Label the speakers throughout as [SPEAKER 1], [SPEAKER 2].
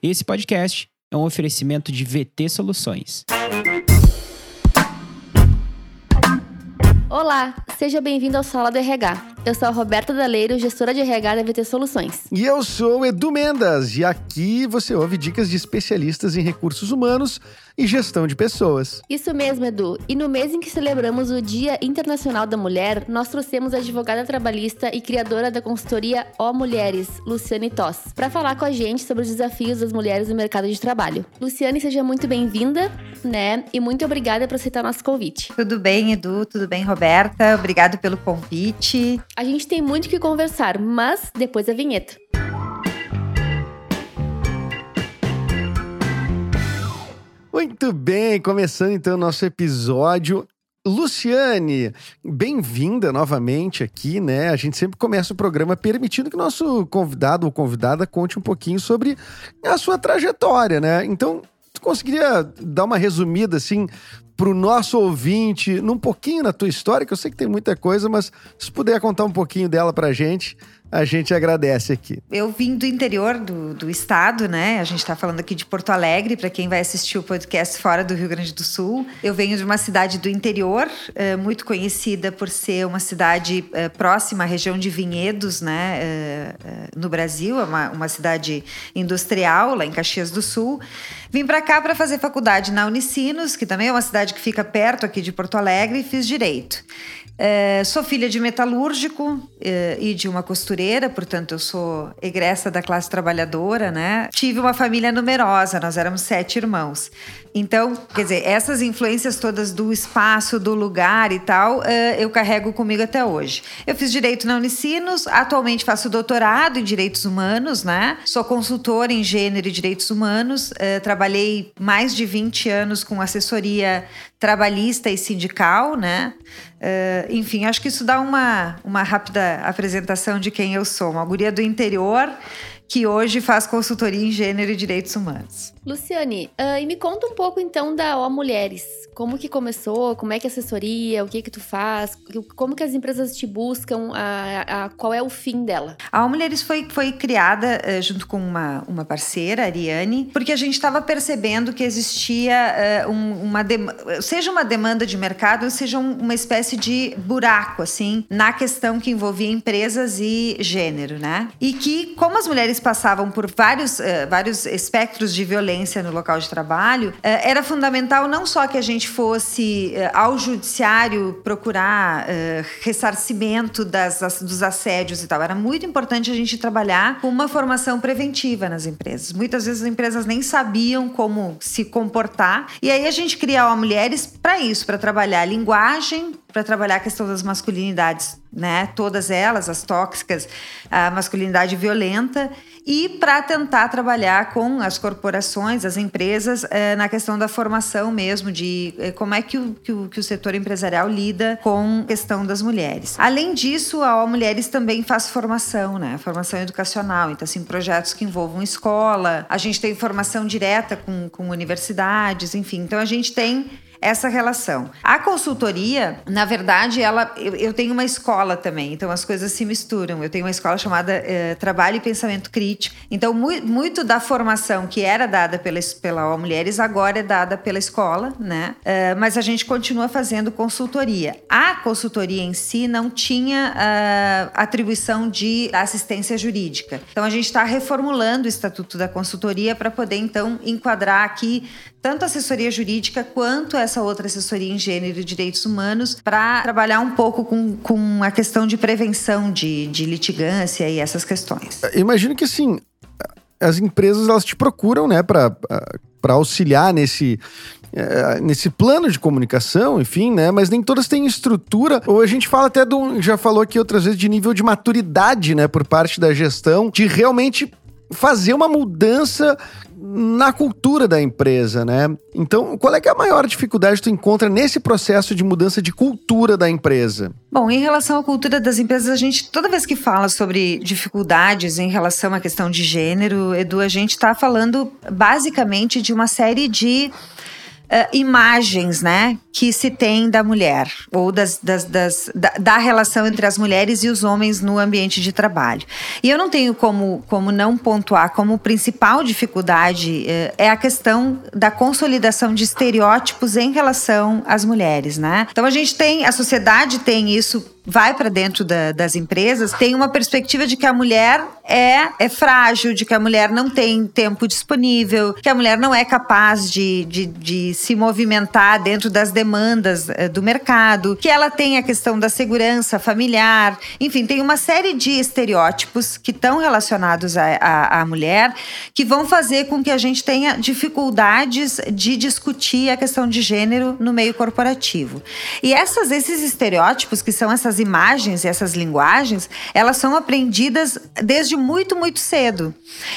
[SPEAKER 1] Esse podcast é um oferecimento de VT Soluções.
[SPEAKER 2] Olá, seja bem-vindo ao Sala do RH. Eu sou a Roberta Daleiro, gestora de RH da VT Soluções.
[SPEAKER 3] E eu sou o Edu Mendas, e aqui você ouve dicas de especialistas em recursos humanos e gestão de pessoas.
[SPEAKER 2] Isso mesmo, Edu. E no mês em que celebramos o Dia Internacional da Mulher, nós trouxemos a advogada trabalhista e criadora da consultoria Ó Mulheres, Luciane Toss, para falar com a gente sobre os desafios das mulheres no mercado de trabalho. Luciane, seja muito bem-vinda, né? E muito obrigada por aceitar nosso convite.
[SPEAKER 4] Tudo bem, Edu? Tudo bem, Roberta? Obrigado pelo convite.
[SPEAKER 2] A gente tem muito que conversar, mas depois da vinheta.
[SPEAKER 3] Muito bem, começando então o nosso episódio. Luciane, bem-vinda novamente aqui, né? A gente sempre começa o programa permitindo que o nosso convidado ou convidada conte um pouquinho sobre a sua trajetória, né? Então, tu conseguiria dar uma resumida assim para o nosso ouvinte, num pouquinho na tua história, que eu sei que tem muita coisa, mas se puder contar um pouquinho dela para gente, a gente agradece aqui.
[SPEAKER 4] Eu vim do interior do, do estado, né? A gente está falando aqui de Porto Alegre, para quem vai assistir o podcast fora do Rio Grande do Sul. Eu venho de uma cidade do interior, eh, muito conhecida por ser uma cidade eh, próxima à região de Vinhedos, né? Eh, no Brasil, é uma, uma cidade industrial, lá em Caxias do Sul. Vim para cá para fazer faculdade na Unicinos, que também é uma cidade que fica perto aqui de Porto Alegre, e fiz direito. É, sou filha de metalúrgico é, e de uma costureira, portanto, eu sou egressa da classe trabalhadora, né? Tive uma família numerosa, nós éramos sete irmãos. Então, quer dizer, essas influências todas do espaço, do lugar e tal, é, eu carrego comigo até hoje. Eu fiz direito na Unicinos, atualmente faço doutorado em direitos humanos, né? Sou consultora em gênero e direitos humanos, é, trabalhei mais de 20 anos com assessoria trabalhista e sindical, né? Uh, enfim, acho que isso dá uma, uma rápida apresentação de quem eu sou. Uma guria do interior que hoje faz consultoria em gênero e direitos humanos.
[SPEAKER 2] Luciane, uh, e me conta um pouco então da O Mulheres. Como que começou? Como é que é assessoria? O que que tu faz? Como que as empresas te buscam? A, a qual é o fim dela?
[SPEAKER 4] A O Mulheres foi, foi criada uh, junto com uma, uma parceira, a Ariane, porque a gente estava percebendo que existia uh, um, uma seja uma demanda de mercado, seja um, uma espécie de buraco assim na questão que envolvia empresas e gênero, né? E que como as mulheres passavam por vários, vários espectros de violência no local de trabalho, eh, era fundamental não só que a gente fosse eh, ao judiciário procurar ressarcimento das, dos assédios e tal, era muito importante a gente trabalhar com uma formação preventiva nas empresas. Muitas vezes as empresas nem sabiam como se comportar, e aí a gente criou mulheres para isso, para trabalhar linguagem, para trabalhar a questão das masculinidades, né? Todas elas, as tóxicas, a masculinidade violenta e para tentar trabalhar com as corporações, as empresas, eh, na questão da formação mesmo, de eh, como é que o, que o, que, o, setor empresarial lida com a questão das mulheres. Além disso, a O Mulheres também faz formação, né? Formação educacional. Então, assim, projetos que envolvam escola, a gente tem formação direta com, com universidades, enfim. Então, a gente tem essa relação. A consultoria, na verdade, ela eu, eu, tenho uma escola também, então as coisas se misturam. Eu tenho uma escola chamada eh, Trabalho e Pensamento Crítico. Então, mu muito da formação que era dada pela, pela Mulheres agora é dada pela escola, né? Uh, mas a gente continua fazendo consultoria. A consultoria em si não tinha uh, atribuição de assistência jurídica. Então, a gente está reformulando o Estatuto da Consultoria para poder, então, enquadrar aqui tanto a assessoria jurídica quanto essa outra assessoria em gênero e direitos humanos para trabalhar um pouco com, com a questão de prevenção de, de litigância e essas questões.
[SPEAKER 3] Imagino que assim as empresas elas te procuram, né, para para auxiliar nesse é, nesse plano de comunicação, enfim, né? Mas nem todas têm estrutura. Ou a gente fala até do, já falou aqui outras vezes de nível de maturidade, né, por parte da gestão, de realmente fazer uma mudança na cultura da empresa, né? Então, qual é é a maior dificuldade que tu encontra nesse processo de mudança de cultura da empresa?
[SPEAKER 4] Bom, em relação à cultura das empresas, a gente, toda vez que fala sobre dificuldades em relação à questão de gênero, Edu, a gente está falando basicamente de uma série de uh, imagens, né, que se tem da mulher ou das, das, das da, da, relação entre as mulheres e os homens no ambiente de trabalho. E eu não tenho como, como não pontuar como principal dificuldade uh, é a questão da consolidação de estereótipos em relação às mulheres, né? Então a gente tem, a sociedade tem isso vai para dentro da, das empresas, tem uma perspectiva de que a mulher é, é frágil, de que a mulher não tem tempo disponível, que a mulher não é capaz de, de, de se movimentar dentro das demandas é, do mercado, que ela tem a questão da segurança familiar, enfim, tem uma série de estereótipos que estão relacionados à mulher que vão fazer com que a gente tenha dificuldades de discutir a questão de gênero no meio corporativo. E essas, esses estereótipos, que são essas imagens e essas linguagens, elas são aprendidas desde muito, muito cedo.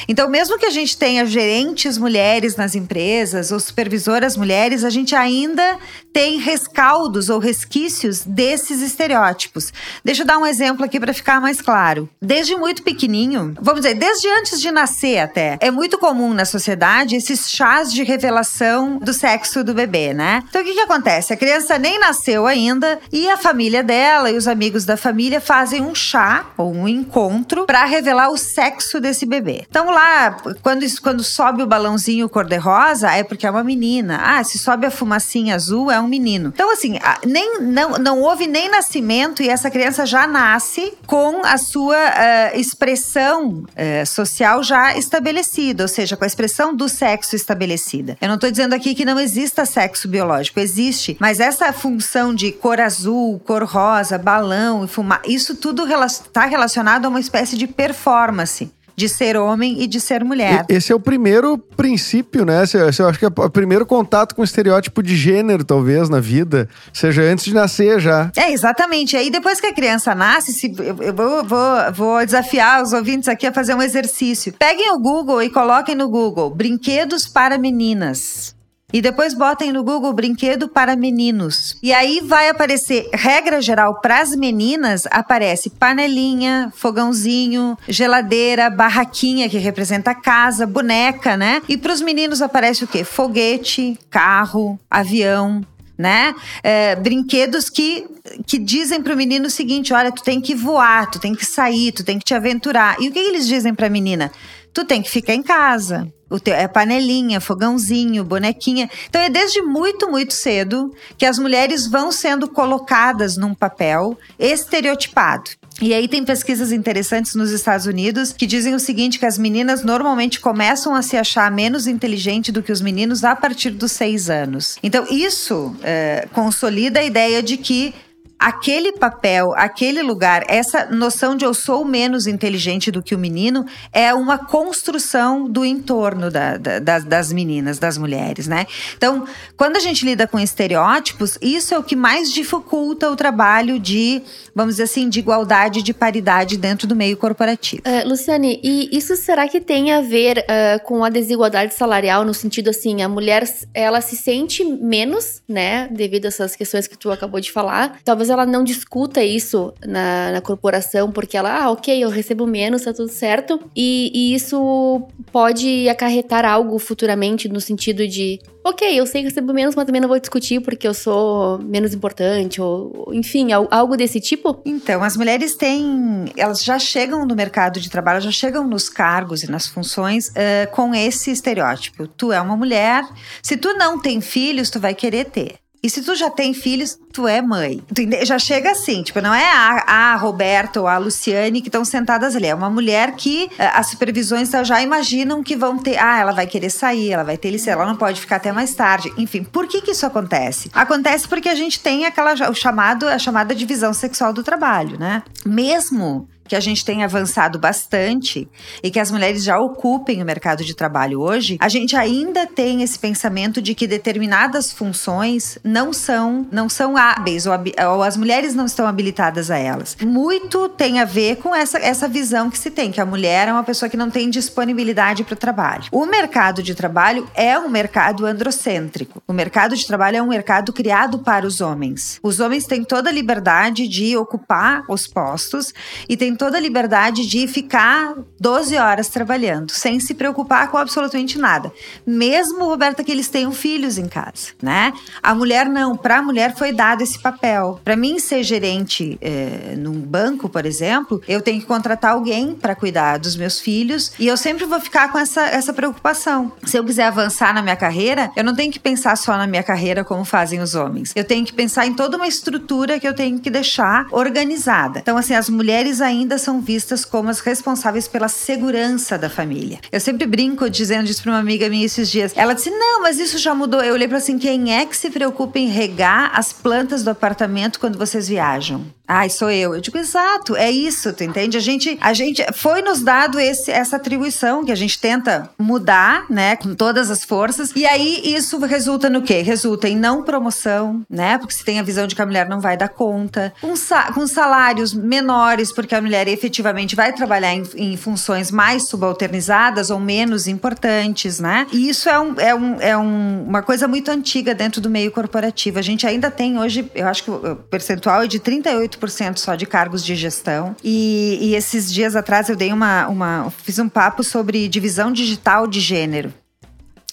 [SPEAKER 4] Então, mesmo que a gente tenha gerentes mulheres nas empresas ou supervisoras mulheres, a gente ainda tem rescaldos ou resquícios desses estereótipos. Deixa eu dar um exemplo aqui para ficar mais claro. Desde muito pequenininho, vamos dizer, desde antes de nascer até, é muito comum na sociedade esses chás de revelação do sexo do bebê, né? Então, o que, que acontece? A criança nem nasceu ainda e a família dela e os amigos da família fazem um chá ou um encontro para revelar o sexo desse bebê. Então lá, quando, quando sobe o balãozinho cor-de-rosa, é porque é uma menina. Ah, se sobe a fumacinha azul, é um menino. Então assim, nem, não, não houve nem nascimento e essa criança já nasce com a sua uh, expressão uh, social já estabelecida, ou seja, com a expressão do sexo estabelecida. Eu não estou dizendo aqui que não exista sexo biológico, existe, mas essa função de cor azul, cor rosa, balão e fumar. Isso tudo está relacionado a uma espécie de performance de ser homem e de ser mulher.
[SPEAKER 3] Esse é o primeiro princípio, né? Esse, esse eu acho que é o primeiro contato com o estereótipo de gênero, talvez, na vida. Seja antes de nascer já.
[SPEAKER 4] É, exatamente. Aí depois que a criança nasce, se, eu, eu vou, vou, vou desafiar os ouvintes aqui a fazer um exercício. Peguem o Google e coloquem no Google brinquedos para meninas. E depois botem no Google brinquedo para meninos. E aí vai aparecer, regra geral, para as meninas, aparece panelinha, fogãozinho, geladeira, barraquinha, que representa casa, boneca, né? E para os meninos aparece o quê? Foguete, carro, avião, né? É, brinquedos que, que dizem para o menino o seguinte: olha, tu tem que voar, tu tem que sair, tu tem que te aventurar. E o que eles dizem para a menina? Tu tem que ficar em casa o teu, é panelinha, fogãozinho, bonequinha. Então é desde muito, muito cedo que as mulheres vão sendo colocadas num papel estereotipado. E aí tem pesquisas interessantes nos Estados Unidos que dizem o seguinte: que as meninas normalmente começam a se achar menos inteligente do que os meninos a partir dos seis anos. Então, isso é, consolida a ideia de que aquele papel, aquele lugar, essa noção de eu sou menos inteligente do que o menino é uma construção do entorno da, da, das, das meninas, das mulheres, né? Então, quando a gente lida com estereótipos, isso é o que mais dificulta o trabalho de, vamos dizer assim, de igualdade, de paridade dentro do meio corporativo.
[SPEAKER 2] Uh, Luciane, e isso será que tem a ver uh, com a desigualdade salarial no sentido assim, a mulher ela se sente menos, né, devido a essas questões que tu acabou de falar? Talvez ela não discuta isso na, na corporação, porque ela, ah, ok, eu recebo menos, tá tudo certo. E, e isso pode acarretar algo futuramente no sentido de, ok, eu sei que recebo menos, mas também não vou discutir porque eu sou menos importante, ou enfim, algo desse tipo?
[SPEAKER 4] Então, as mulheres têm. Elas já chegam no mercado de trabalho, já chegam nos cargos e nas funções uh, com esse estereótipo. Tu é uma mulher, se tu não tem filhos, tu vai querer ter. E se tu já tem filhos, tu é mãe. Tu já chega assim, tipo, não é a, a Roberta ou a Luciane que estão sentadas ali. É uma mulher que eh, as supervisões já imaginam que vão ter. Ah, ela vai querer sair, ela vai ter licença, ela não pode ficar até mais tarde. Enfim, por que que isso acontece? Acontece porque a gente tem aquela, o chamado, a chamada divisão sexual do trabalho, né? Mesmo que a gente tem avançado bastante e que as mulheres já ocupem o mercado de trabalho hoje, a gente ainda tem esse pensamento de que determinadas funções não são não são hábeis ou, ou as mulheres não estão habilitadas a elas. Muito tem a ver com essa, essa visão que se tem, que a mulher é uma pessoa que não tem disponibilidade para o trabalho. O mercado de trabalho é um mercado androcêntrico. O mercado de trabalho é um mercado criado para os homens. Os homens têm toda a liberdade de ocupar os postos e têm toda a liberdade de ficar 12 horas trabalhando, sem se preocupar com absolutamente nada. Mesmo, Roberta, que eles tenham filhos em casa, né? A mulher não. Para a mulher foi dado esse papel. Para mim, ser gerente é, num banco, por exemplo, eu tenho que contratar alguém para cuidar dos meus filhos e eu sempre vou ficar com essa, essa preocupação. Se eu quiser avançar na minha carreira, eu não tenho que pensar só na minha carreira como fazem os homens. Eu tenho que pensar em toda uma estrutura que eu tenho que deixar organizada. Então, assim, as mulheres ainda são vistas como as responsáveis pela segurança da família. Eu sempre brinco dizendo isso para uma amiga minha esses dias. Ela disse: Não, mas isso já mudou. Eu olhei para assim: quem é que se preocupa em regar as plantas do apartamento quando vocês viajam? Ai, sou eu. Eu digo, exato, é isso, tu entende? A gente, a gente foi nos dado esse, essa atribuição que a gente tenta mudar, né, com todas as forças. E aí isso resulta no quê? Resulta em não promoção, né? Porque se tem a visão de que a mulher não vai dar conta, com, sa com salários menores, porque a mulher efetivamente vai trabalhar em, em, funções mais subalternizadas ou menos importantes, né? E isso é, um, é, um, é um, uma coisa muito antiga dentro do meio corporativo. A gente ainda tem hoje, eu acho que o percentual é de 38 20% só de cargos de gestão. E, e esses dias atrás eu dei uma, uma. fiz um papo sobre divisão digital de gênero.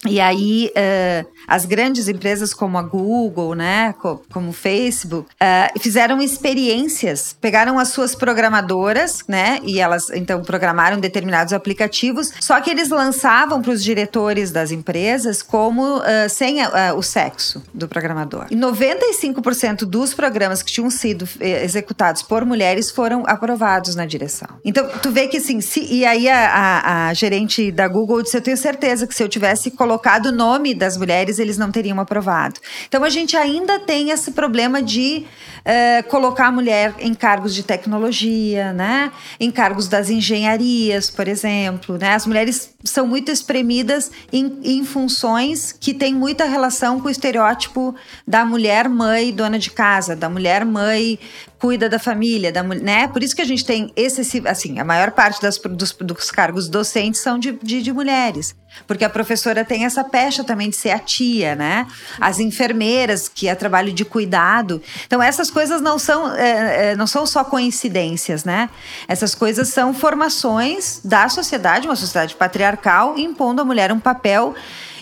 [SPEAKER 4] E aí, uh, as grandes empresas como a Google, né, como o Facebook, uh, fizeram experiências, pegaram as suas programadoras, né, e elas então programaram determinados aplicativos, só que eles lançavam para os diretores das empresas como uh, sem o sexo do programador. E 95% dos programas que tinham sido executados por mulheres foram aprovados na direção. Então, tu vê que assim, se, e aí a, a, a gerente da Google disse: Eu tenho certeza que se eu tivesse colocado colocado o nome das mulheres, eles não teriam aprovado. Então a gente ainda tem esse problema de uh, colocar a mulher em cargos de tecnologia, né? Em cargos das engenharias, por exemplo. Né? As mulheres são muito espremidas em, em funções que têm muita relação com o estereótipo da mulher mãe dona de casa, da mulher mãe cuida da família, da, né? Por isso que a gente tem esse, assim, a maior parte das, dos, dos cargos docentes são de, de, de, mulheres. Porque a professora tem essa pecha também de ser a tia, né? As enfermeiras, que é trabalho de cuidado. Então, essas coisas não são, é, é, não são só coincidências, né? Essas coisas são formações da sociedade, uma sociedade patriarcal, impondo à mulher um papel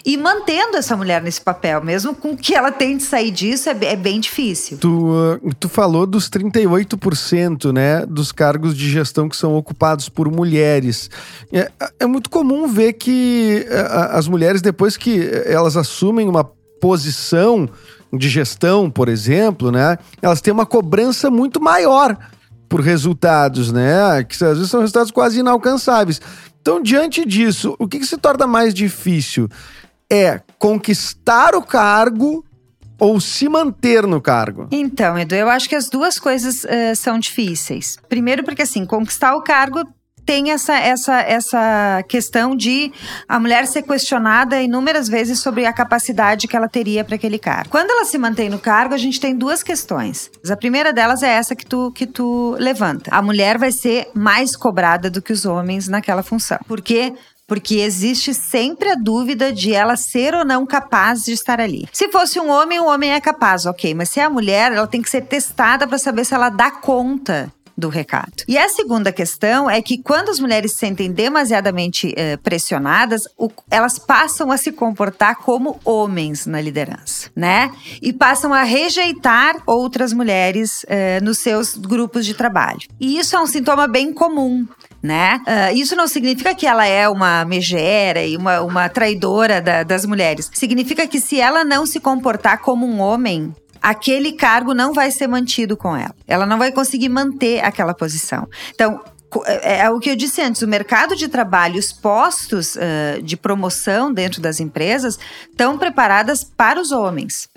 [SPEAKER 4] e mantendo essa mulher nesse papel, mesmo com que ela tente sair disso, é, é bem difícil.
[SPEAKER 3] Tu, uh, tu falou dos 38%, né, dos cargos de gestão que são ocupados por mulheres. É, é muito comum ver que uh, as mulheres, depois que elas assumem uma posição de gestão, por exemplo, né, elas têm uma cobrança muito maior por resultados, né? Que às vezes são resultados quase inalcançáveis. Então, diante disso, o que, que se torna mais difícil? É conquistar o cargo ou se manter no cargo?
[SPEAKER 4] Então, Edu, eu acho que as duas coisas uh, são difíceis. Primeiro, porque assim, conquistar o cargo tem essa, essa, essa questão de a mulher ser questionada inúmeras vezes sobre a capacidade que ela teria para aquele cargo. Quando ela se mantém no cargo, a gente tem duas questões. A primeira delas é essa que tu, que tu levanta. A mulher vai ser mais cobrada do que os homens naquela função. Porque porque existe sempre a dúvida de ela ser ou não capaz de estar ali. Se fosse um homem, o homem é capaz, ok, mas se é a mulher, ela tem que ser testada para saber se ela dá conta do recado. E a segunda questão é que quando as mulheres se sentem demasiadamente uh, pressionadas, o, elas passam a se comportar como homens na liderança, né? E passam a rejeitar outras mulheres uh, nos seus grupos de trabalho. E isso é um sintoma bem comum né? Uh, isso não significa que ela é uma megera e uma, uma traidora da, das mulheres. Significa que se ela não se comportar como um homem, aquele cargo não vai ser mantido com ela. Ela não vai conseguir manter aquela posição. Então, é, é o que eu disse antes, o mercado de trabalho, os postos uh, de promoção dentro das empresas estão preparadas para os homens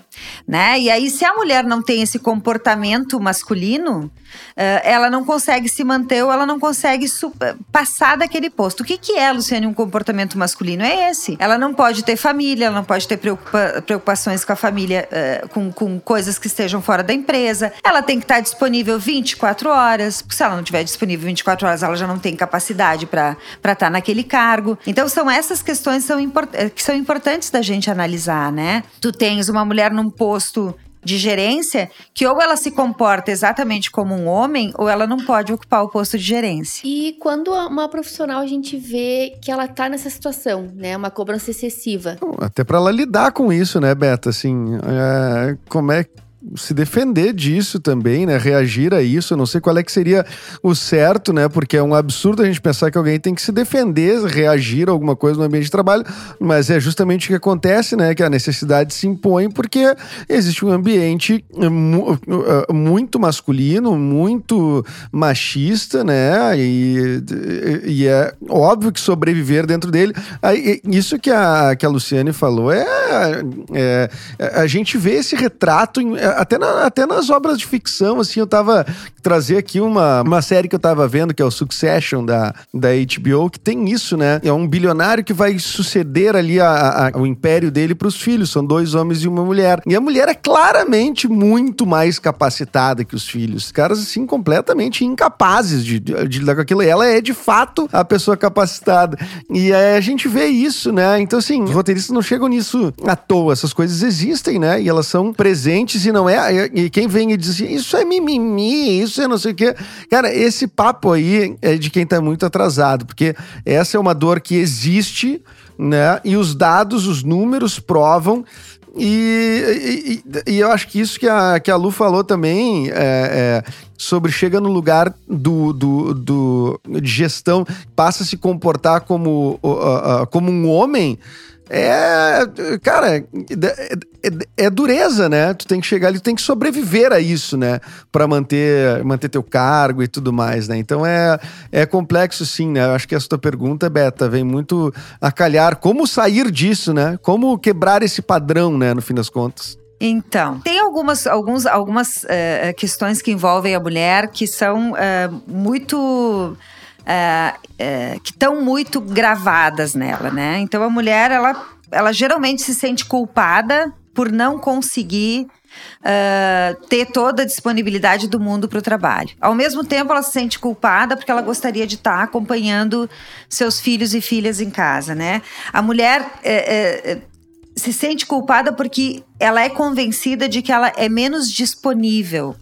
[SPEAKER 4] né? E aí, se a mulher não tem esse comportamento masculino, ela não consegue se manter ou ela não consegue passar daquele posto. O que, que é, Luciane, um comportamento masculino? É esse. Ela não pode ter família, ela não pode ter preocupa preocupações com a família, uh, com, com coisas que estejam fora da empresa. Ela tem que estar disponível 24 horas, porque se ela não estiver disponível 24 horas, ela já não tem capacidade para estar naquele cargo. Então, são essas questões que são, que são importantes da gente analisar, né? Tu tens uma mulher num posto de gerência que ou ela se comporta exatamente como um homem ou ela não pode ocupar o posto de gerência.
[SPEAKER 2] E quando uma profissional a gente vê que ela tá nessa situação, né, uma cobrança excessiva.
[SPEAKER 3] Até para ela lidar com isso, né, Beta? Assim, é, como é se defender disso também, né? Reagir a isso. Eu não sei qual é que seria o certo, né? Porque é um absurdo a gente pensar que alguém tem que se defender, reagir a alguma coisa no ambiente de trabalho, mas é justamente o que acontece, né? Que a necessidade se impõe porque existe um ambiente eh, eh, muito masculino, muito machista, né? E, e é óbvio que sobreviver dentro dele. Isso que a, que a Luciane falou é, é a gente vê esse retrato em até, na, até nas obras de ficção, assim, eu tava trazer aqui uma, uma série que eu tava vendo, que é o Succession da, da HBO, que tem isso, né? É um bilionário que vai suceder ali a, a, o império dele pros filhos. São dois homens e uma mulher. E a mulher é claramente muito mais capacitada que os filhos. Os caras, assim, completamente incapazes de, de lidar com aquilo. E ela é, de fato, a pessoa capacitada. E é, a gente vê isso, né? Então, assim, os roteiristas não chegam nisso à toa. Essas coisas existem, né? E elas são presentes e não é. E quem vem e diz assim, isso é mimimi, isso é não sei o quê. Cara, esse papo aí é de quem tá muito atrasado, porque essa é uma dor que existe, né? E os dados, os números provam e, e, e, eu acho que isso que a, que a Lu falou também é, é, sobre chega no lugar do, do, do de gestão, passa a se comportar como, uh, uh, como um homem é, cara, é, é, é, dureza, né? Tu tem que chegar ali, tu tem que sobreviver a isso, né? Para manter, manter teu cargo e tudo mais, né? Então é, é complexo sim, né? Eu acho que essa tua pergunta, Beta, vem muito a calhar. Como sair disso, né? Como quebrar esse padrão, né? No fim das contas.
[SPEAKER 4] Então, tem algumas, alguns, algumas uh, questões que envolvem a mulher que são uh, muito é, é, que estão muito gravadas nela, né? Então a mulher, ela, ela geralmente se sente culpada por não conseguir uh, ter toda a disponibilidade do mundo para o trabalho. Ao mesmo tempo, ela se sente culpada porque ela gostaria de estar tá acompanhando seus filhos e filhas em casa, né? A mulher é, é, se sente culpada porque ela é convencida de que ela é menos disponível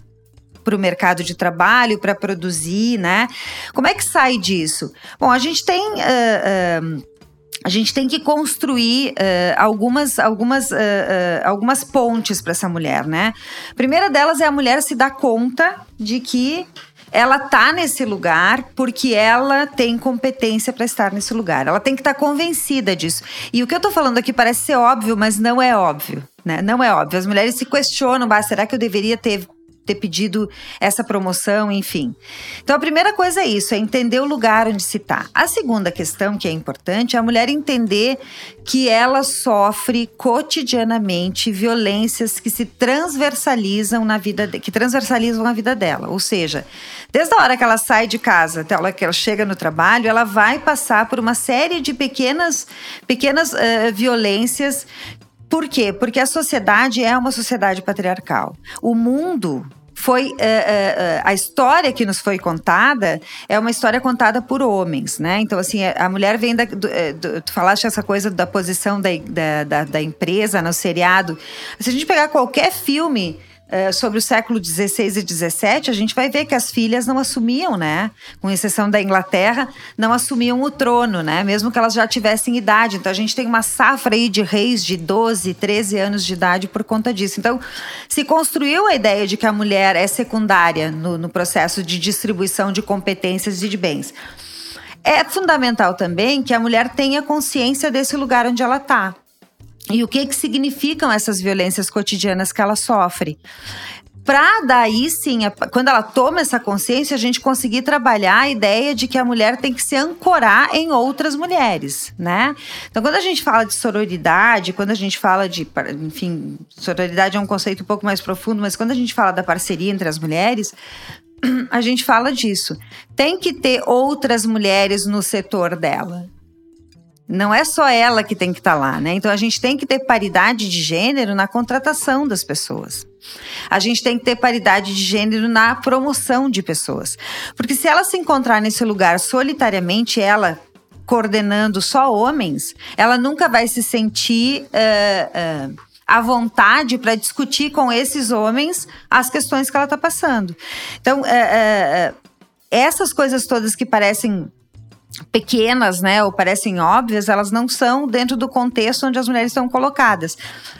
[SPEAKER 4] para o mercado de trabalho, para produzir, né? Como é que sai disso? Bom, a gente tem. Uh, uh, a gente tem que construir uh, algumas, algumas, uh, uh, algumas pontes para essa mulher, né? A primeira delas é a mulher se dar conta de que ela tá nesse lugar porque ela tem competência para estar nesse lugar. Ela tem que estar tá convencida disso. E o que eu tô falando aqui parece ser óbvio, mas não é óbvio, né? Não é óbvio. As mulheres se questionam, ah, será que eu deveria ter ter pedido essa promoção, enfim. Então a primeira coisa é isso, é entender o lugar onde se está. A segunda questão que é importante é a mulher entender que ela sofre cotidianamente violências que se transversalizam na vida, de, que transversalizam a vida dela. Ou seja, desde a hora que ela sai de casa até a hora que ela chega no trabalho, ela vai passar por uma série de pequenas, pequenas uh, violências por quê? Porque a sociedade é uma sociedade patriarcal. O mundo foi uh, uh, a história que nos foi contada é uma história contada por homens, né? Então, assim, a mulher vem da. Do, do, tu falaste essa coisa da posição da, da, da, da empresa no seriado. Se a gente pegar qualquer filme Uh, sobre o século XVI e XVII, a gente vai ver que as filhas não assumiam, né? Com exceção da Inglaterra, não assumiam o trono, né? Mesmo que elas já tivessem idade. Então a gente tem uma safra aí de reis de 12, 13 anos de idade por conta disso. Então se construiu a ideia de que a mulher é secundária no, no processo de distribuição de competências e de bens. É fundamental também que a mulher tenha consciência desse lugar onde ela está e o que, que significam essas violências cotidianas que ela sofre. Para daí sim, quando ela toma essa consciência, a gente conseguir trabalhar a ideia de que a mulher tem que se ancorar em outras mulheres, né? Então, quando a gente fala de sororidade, quando a gente fala de, enfim, sororidade é um conceito um pouco mais profundo, mas quando a gente fala da parceria entre as mulheres, a gente fala disso. Tem que ter outras mulheres no setor dela. Não é só ela que tem que estar tá lá, né? Então a gente tem que ter paridade de gênero na contratação das pessoas. A gente tem que ter paridade de gênero na promoção de pessoas. Porque se ela se encontrar nesse lugar solitariamente, ela coordenando só homens, ela nunca vai se sentir uh, uh, à vontade para discutir com esses homens as questões que ela está passando. Então, é, essas coisas todas que parecem pequenas, né, ou parecem óbvias, elas não são dentro do contexto onde as mulheres estão colocadas.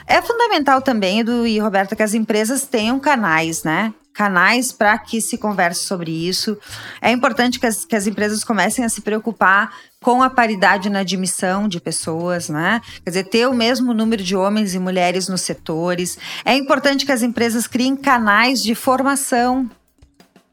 [SPEAKER 4] É fundamental também, Edu e Roberta, que as empresas tenham canais, né? Canais para que se converse sobre isso. É importante que as, que as empresas comecem a se preocupar com a paridade na admissão de pessoas, né? Quer dizer, ter o mesmo número de homens e mulheres nos setores. É importante que as empresas criem canais de formação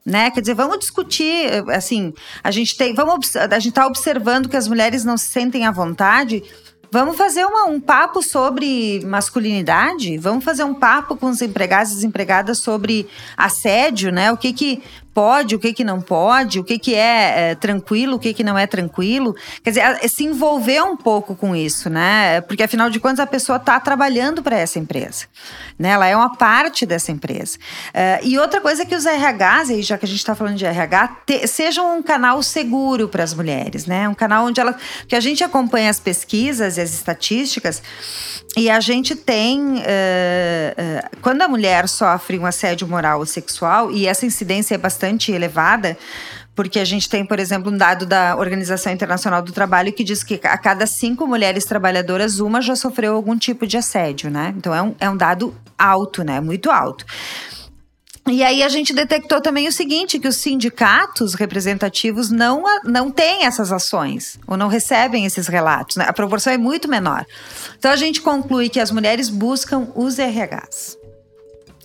[SPEAKER 4] né? Quer dizer, vamos discutir, assim, a gente tem, vamos, a gente está observando que as mulheres não se sentem à vontade. Vamos fazer uma, um papo sobre masculinidade? Vamos fazer um papo com os empregados e desempregadas sobre assédio, né? O que que pode, o que que não pode, o que que é, é tranquilo, o que que não é tranquilo. Quer dizer, se envolver um pouco com isso, né? Porque afinal de contas a pessoa está trabalhando para essa empresa, né? Ela é uma parte dessa empresa. Uh, e outra coisa é que os RHs, aí já que a gente está falando de RH, te, sejam um canal seguro para as mulheres, né? Um canal onde ela, que a gente acompanha as pesquisas e as estatísticas e a gente tem, uh, uh, quando a mulher sofre um assédio moral ou sexual, e essa incidência é bastante elevada, porque a gente tem, por exemplo, um dado da Organização Internacional do Trabalho que diz que a cada cinco mulheres trabalhadoras, uma já sofreu algum tipo de assédio, né? Então é um, é um dado alto, né? Muito alto. E aí a gente detectou também o seguinte, que os sindicatos representativos não, não têm essas ações, ou não recebem esses relatos. Né? A proporção é muito menor. Então a gente conclui que as mulheres buscam os RHs.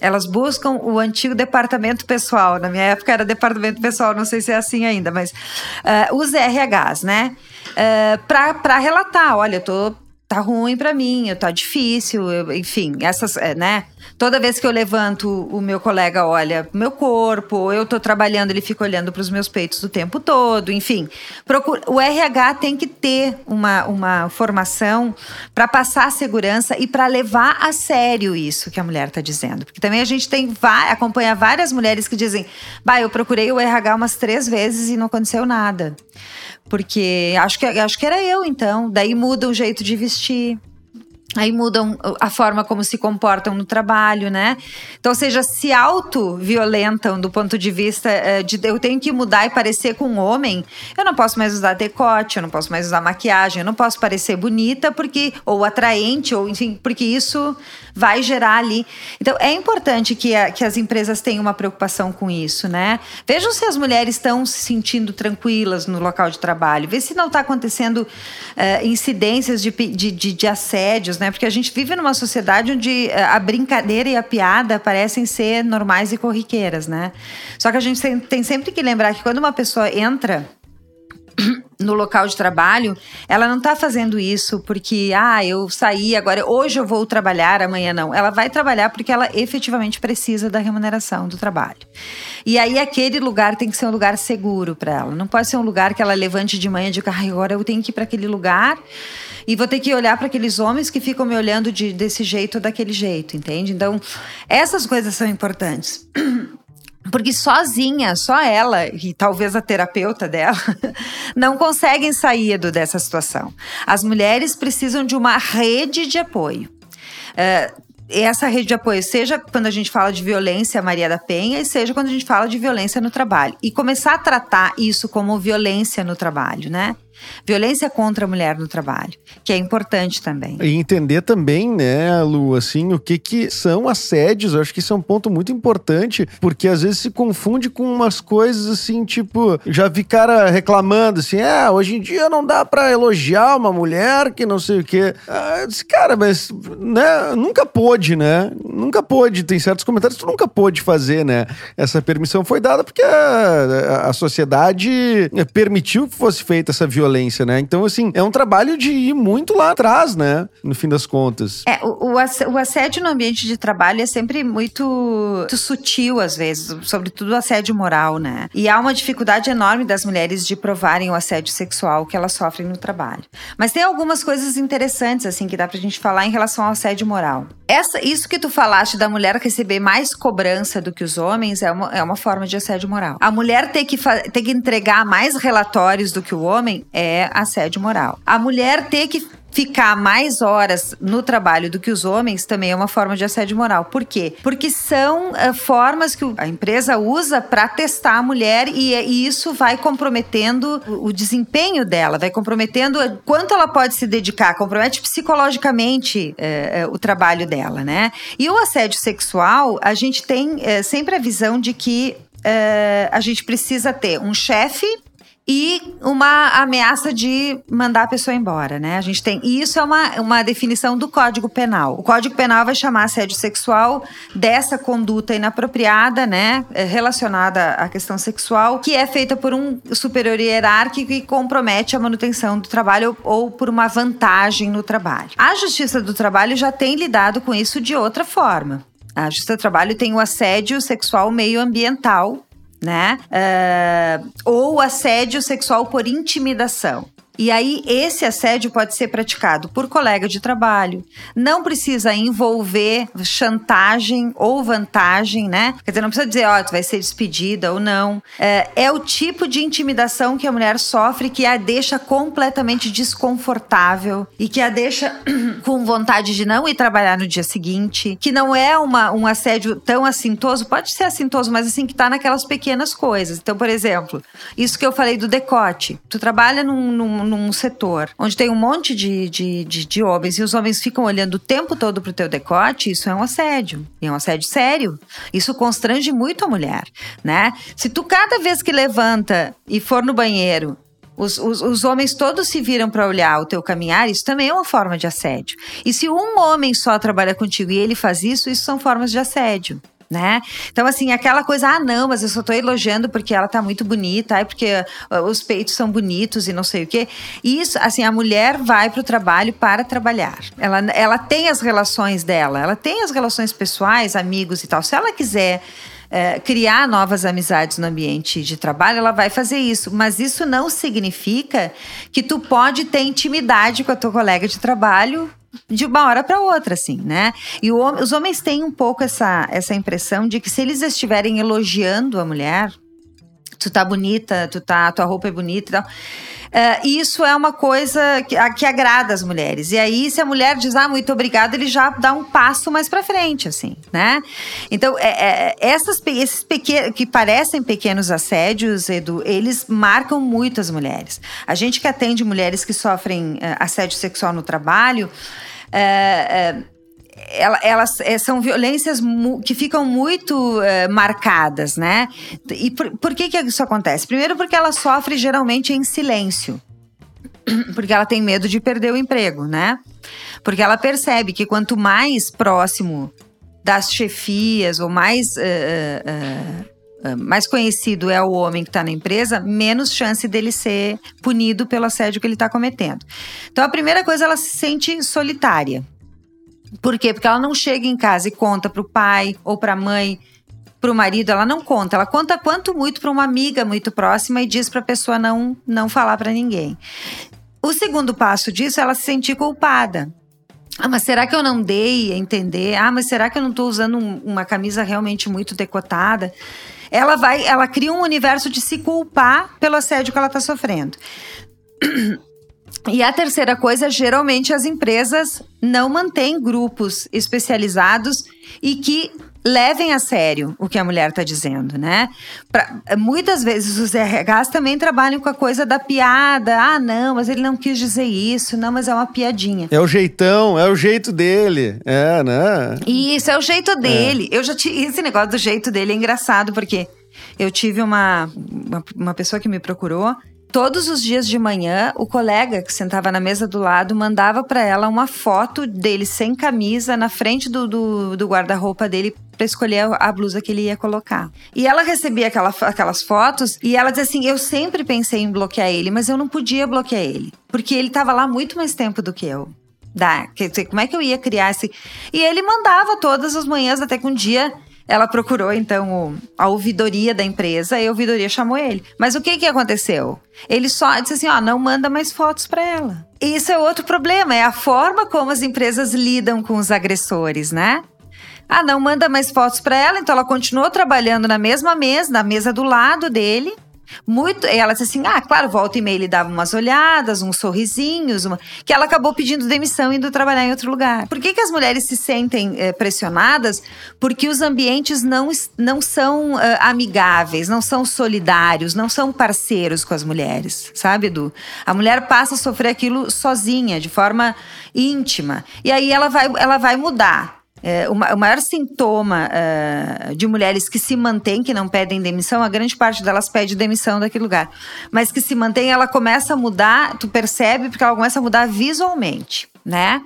[SPEAKER 4] Elas buscam o antigo departamento pessoal. Na minha época era departamento pessoal, não sei se é assim ainda, mas uh, os RHs, né? Uh, para relatar, olha, eu tô tá ruim para mim, tá difícil, eu, enfim, essas, é, né? Toda vez que eu levanto, o meu colega olha meu corpo, eu tô trabalhando, ele fica olhando para os meus peitos o tempo todo, enfim. Procura, o RH tem que ter uma, uma formação para passar a segurança e para levar a sério isso que a mulher tá dizendo. Porque também a gente tem acompanha várias mulheres que dizem: "Bah, eu procurei o RH umas três vezes e não aconteceu nada". Porque acho que, acho que era eu, então. Daí muda o jeito de vestir. Aí mudam a forma como se comportam no trabalho, né? Então, ou seja, se auto-violentam do ponto de vista uh, de eu tenho que mudar e parecer com um homem, eu não posso mais usar decote, eu não posso mais usar maquiagem, eu não posso parecer bonita porque ou atraente, ou enfim, porque isso vai gerar ali. Então, é importante que, a, que as empresas tenham uma preocupação com isso, né? Vejam se as mulheres estão se sentindo tranquilas no local de trabalho, vê se não está acontecendo uh, incidências de, de, de, de assédios né? Porque a gente vive numa sociedade onde eh, a brincadeira e a piada parecem ser normais e corriqueiras, né? Só que a gente tem sempre que lembrar que quando uma pessoa entra no local de trabalho, ela não está fazendo isso porque, ah, eu saí agora, hoje eu vou trabalhar, amanhã não. Ela vai trabalhar porque ela efetivamente precisa da remuneração do trabalho. E aí aquele lugar tem que ser um lugar seguro para ela. Não pode ser um lugar que ela levante de manhã e diga, ah, agora eu tenho que ir para aquele lugar e vou ter que olhar para aqueles homens que ficam me olhando de, desse jeito ou daquele jeito, entende? Então, essas coisas são importantes. Porque sozinha, só ela e talvez a terapeuta dela não conseguem sair do, dessa situação. As mulheres precisam de uma rede de apoio. Uh, essa rede de apoio, seja quando a gente fala de violência Maria da Penha, e seja quando a gente fala de violência no trabalho. E começar a tratar isso como violência no trabalho, né? Violência contra a mulher no trabalho, que é importante também.
[SPEAKER 3] E entender também, né, Lu, assim, o que que são assédios. Eu acho que isso é um ponto muito importante, porque às vezes se confunde com umas coisas assim, tipo, já vi cara reclamando assim, é, hoje em dia não dá para elogiar uma mulher que não sei o quê. Ah, eu disse, cara, mas, né, nunca pôde, né? Nunca pôde. Tem certos comentários que tu nunca pôde fazer, né? Essa permissão foi dada porque a, a sociedade permitiu que fosse feita essa violência violência, né? Então, assim, é um trabalho de ir muito lá atrás, né? No fim das contas.
[SPEAKER 4] É, o, o assédio no ambiente de trabalho é sempre muito, muito sutil, às vezes, sobretudo o assédio moral, né? E há uma dificuldade enorme das mulheres de provarem o assédio sexual que elas sofrem no trabalho. Mas tem algumas coisas interessantes, assim, que dá pra gente falar em relação ao assédio moral. Essa, isso que tu falaste da mulher receber mais cobrança do que os homens é uma, é uma forma de assédio moral. A mulher ter que, ter que entregar mais relatórios do que o homem é assédio moral. A mulher ter que ficar mais horas no trabalho do que os homens também é uma forma de assédio moral. Por quê? Porque são uh, formas que a empresa usa para testar a mulher e, e, isso vai comprometendo o, o, desempenho dela, vai comprometendo quanto ela pode se dedicar, compromete psicologicamente uh, uh, o trabalho dela, né? E o assédio sexual, a gente tem sempre a visão de que a gente precisa ter um chefe e uma ameaça de mandar a pessoa embora, né? A gente tem. E isso é uma, uma definição do Código Penal. O Código Penal vai chamar assédio sexual dessa conduta inapropriada, né? Eh, relacionada à questão sexual, que é feita por um superior hierárquico e compromete a manutenção do trabalho ou, ou por uma vantagem no trabalho. A Justiça do Trabalho já tem lidado com isso de outra forma. A Justiça do Trabalho tem o assédio sexual meio ambiental, né? Uh, ou assédio sexual por intimidação. E aí, esse assédio pode ser praticado por colega de trabalho, não precisa envolver chantagem ou vantagem, né? Quer dizer, não precisa dizer, ó, oh, tu vai ser despedida ou não. É, é, o tipo de intimidação que a mulher sofre que a deixa completamente desconfortável e que a deixa com vontade de não ir trabalhar no dia seguinte, que não é uma, um assédio tão assintoso, pode ser assintoso, mas assim, que tá naquelas pequenas coisas. Então, por exemplo, isso que eu falei do decote. Tu trabalha num, num num setor onde tem um monte de, de, de, de homens e os homens ficam olhando o tempo todo pro teu decote, isso é um assédio. E é um assédio sério. Isso constrange muito a mulher, né? Se tu cada vez que levanta e for no banheiro os, os, os, homens todos se viram para olhar o teu caminhar, isso também é uma forma de assédio. E se um homem só trabalha contigo e ele faz isso, isso são formas de assédio né? Então, assim, aquela coisa, ah, não, mas eu só tô elogiando porque ela tá muito bonita, ai, porque uh, os peitos são bonitos e não sei o quê. Isso, assim, a mulher vai pro trabalho para trabalhar. Ela, ela tem as relações dela, ela tem as relações pessoais, amigos e tal. Se ela quiser é, criar novas amizades no ambiente de trabalho, ela vai fazer isso. Mas isso não significa que tu pode ter intimidade com a tua colega de trabalho de uma hora para outra, assim, né? E o, os homens têm um pouco essa, essa impressão de que se eles estiverem elogiando a mulher, tu tá bonita, tu tá, tua roupa é bonita e tal. Uh, isso é uma coisa que, que, agrada as mulheres. E aí, se a mulher diz, ah, muito obrigada, ele já dá um passo mais para frente, assim, né? Então, é, é, essas, esses pequenos, que parecem pequenos assédios, Edu, eles marcam muito as mulheres. A gente que atende mulheres que sofrem uh, assédio sexual no trabalho, uh, elas é, são violências que ficam muito é, marcadas, né? E por, por que, que isso acontece? Primeiro, porque ela sofre geralmente em silêncio. Porque ela tem medo de perder o emprego, né? Porque ela percebe que quanto mais próximo das chefias ou mais. Uh, uh, mais conhecido é o homem que está na empresa, menos chance dele ser punido pelo assédio que ele está cometendo. Então, a primeira coisa, ela se sente solitária. Por quê? Porque ela não chega em casa e conta para o pai ou para a mãe, para o marido, ela não conta. Ela conta quanto muito para uma amiga muito próxima e diz para a pessoa não, não falar para ninguém. O segundo passo disso é ela se sentir culpada. Ah, mas será que eu não dei a entender? Ah, mas será que eu não estou usando um, uma camisa realmente muito decotada? Ela vai, ela cria um universo de se culpar pelo assédio que ela está sofrendo. E a terceira coisa, geralmente as empresas não mantêm grupos especializados e que levem a sério o que a mulher está dizendo, né? Pra, muitas vezes os RHs também trabalham com a coisa da piada. Ah, não, mas ele não quis dizer isso. Não, mas é uma piadinha.
[SPEAKER 3] É o jeitão, é o jeito dele. É, né?
[SPEAKER 4] Isso, é o jeito dele. É. Eu já tive. Esse negócio do jeito dele é engraçado, porque eu tive uma, uma, uma pessoa que me procurou Todos os dias de manhã, o colega que sentava na mesa do lado mandava para ela uma foto dele sem camisa na frente do, do, do guarda-roupa dele para escolher a blusa que ele ia colocar. E ela recebia aquela, aquelas fotos e ela dizia assim: Eu sempre pensei em bloquear ele, mas eu não podia bloquear ele, porque ele estava lá muito mais tempo do que eu. Dá, quer dizer, como é que eu ia criar esse. E ele mandava todas as manhãs, até que um dia ela procurou, então, a ouvidoria da empresa e a ouvidoria chamou ele. Mas o que que aconteceu? Ele só disse assim: ó, não manda mais fotos para ela. Isso é outro problema, é a forma como as empresas lidam com os agressores, né? Ah, não manda mais fotos para ela, então ela continuou trabalhando na mesma mesa, na mesa do lado dele. Muito, ela disse assim: ah, claro, volta e meia ele dava umas olhadas, uns sorrisinhos, uma, que ela acabou pedindo demissão e indo trabalhar em outro lugar. Por que, que as mulheres se sentem é, pressionadas? Porque os ambientes não, não são uh, amigáveis, não são solidários, não são parceiros com as mulheres, sabe, Edu? A mulher passa a sofrer aquilo sozinha, de forma íntima. E aí ela vai, ela vai mudar. É, o, o, maior sintoma uh, de mulheres que se mantêm, que não pedem demissão, a grande parte delas pede demissão daquele lugar. Mas que se mantém, ela começa a mudar, tu percebe, porque ela começa a mudar visualmente, né?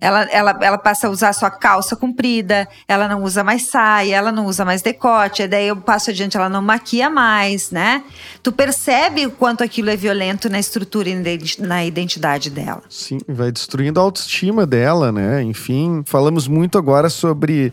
[SPEAKER 4] Ela, ela, ela passa a usar sua calça comprida, ela não usa mais saia, ela não usa mais decote, daí eu passo adiante, ela não maquia mais, né? Tu percebe o quanto aquilo é violento na estrutura e na identidade dela.
[SPEAKER 3] Sim, vai destruindo a autoestima dela, né? Enfim, falamos muito agora sobre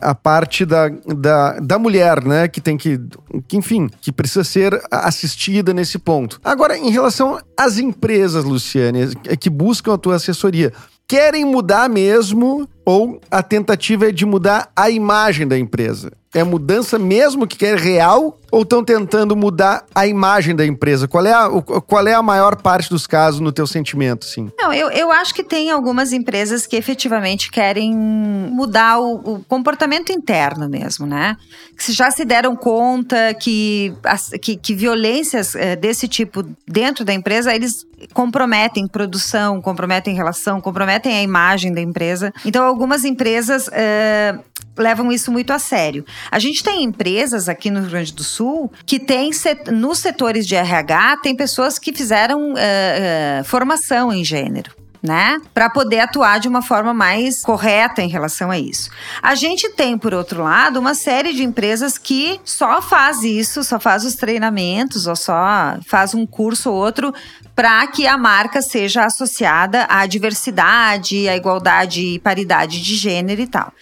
[SPEAKER 3] a parte da, da, da mulher, né? Que tem que, que, enfim, que precisa ser assistida nesse ponto. Agora, em relação às empresas, Luciane, que buscam a tua assessoria, querem mudar mesmo ou a tentativa é de mudar a imagem da empresa? É mudança mesmo que quer real ou estão tentando mudar a imagem da empresa? Qual é a, qual é a maior parte dos casos no teu sentimento, sim?
[SPEAKER 4] Não, eu, eu acho que tem algumas empresas que efetivamente querem mudar o, o comportamento interno mesmo, né? Que já se deram conta que, que, que violências é, desse tipo dentro da empresa, eles comprometem produção, comprometem relação, comprometem a imagem da empresa. Então, algumas empresas é, levam isso muito a sério. A gente tem empresas aqui no Rio Grande do Sul que tem nos setores de RH tem pessoas que fizeram uh, uh, formação em gênero né? Para poder atuar de uma forma mais correta em relação a isso. A gente tem, por outro lado, uma série de empresas que só faz isso, só faz os treinamentos ou só faz um curso ou outro para que a marca seja associada à diversidade, à igualdade e paridade de gênero e tal.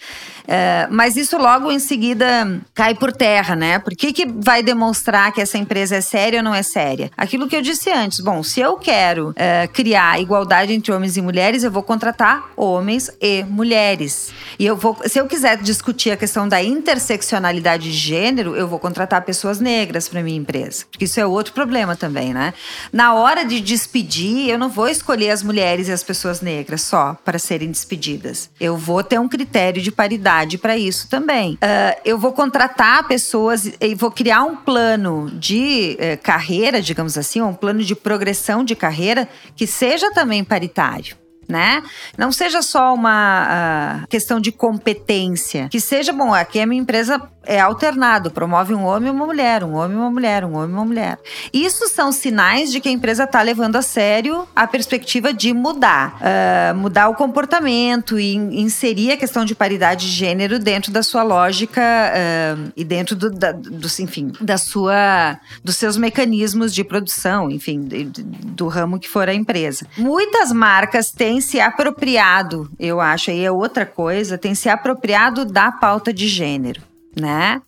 [SPEAKER 4] É, mas isso logo em seguida cai por terra, né? Por que, que vai demonstrar que essa empresa é séria ou não é séria? Aquilo que eu disse antes. Bom, se eu quero é, criar igualdade entre homens e mulheres, eu vou contratar homens e mulheres. E eu vou, se eu quiser discutir a questão da interseccionalidade de gênero, eu vou contratar pessoas negras para minha empresa. Porque isso é outro problema também, né? Na hora de despedir, eu não vou escolher as mulheres e as pessoas negras só para serem despedidas. Eu vou ter um critério de paridade para isso também. Uh, eu vou contratar pessoas e vou criar um plano de uh, carreira, digamos assim, um plano de progressão de carreira que seja também paritário né? Não seja só uma uh, questão de competência, que seja bom. Aqui a minha empresa é alternado, promove um homem e uma mulher, um homem e uma mulher, um homem e uma mulher. Isso são sinais de que a empresa está levando a sério a perspectiva de mudar, uh, mudar o comportamento e inserir a questão de paridade de gênero dentro da sua lógica uh, e dentro do, da, do, enfim, da sua, dos seus mecanismos de produção, enfim, do ramo que for a empresa. Muitas marcas têm se apropriado, eu acho, aí é outra coisa, tem se apropriado da pauta de gênero, né?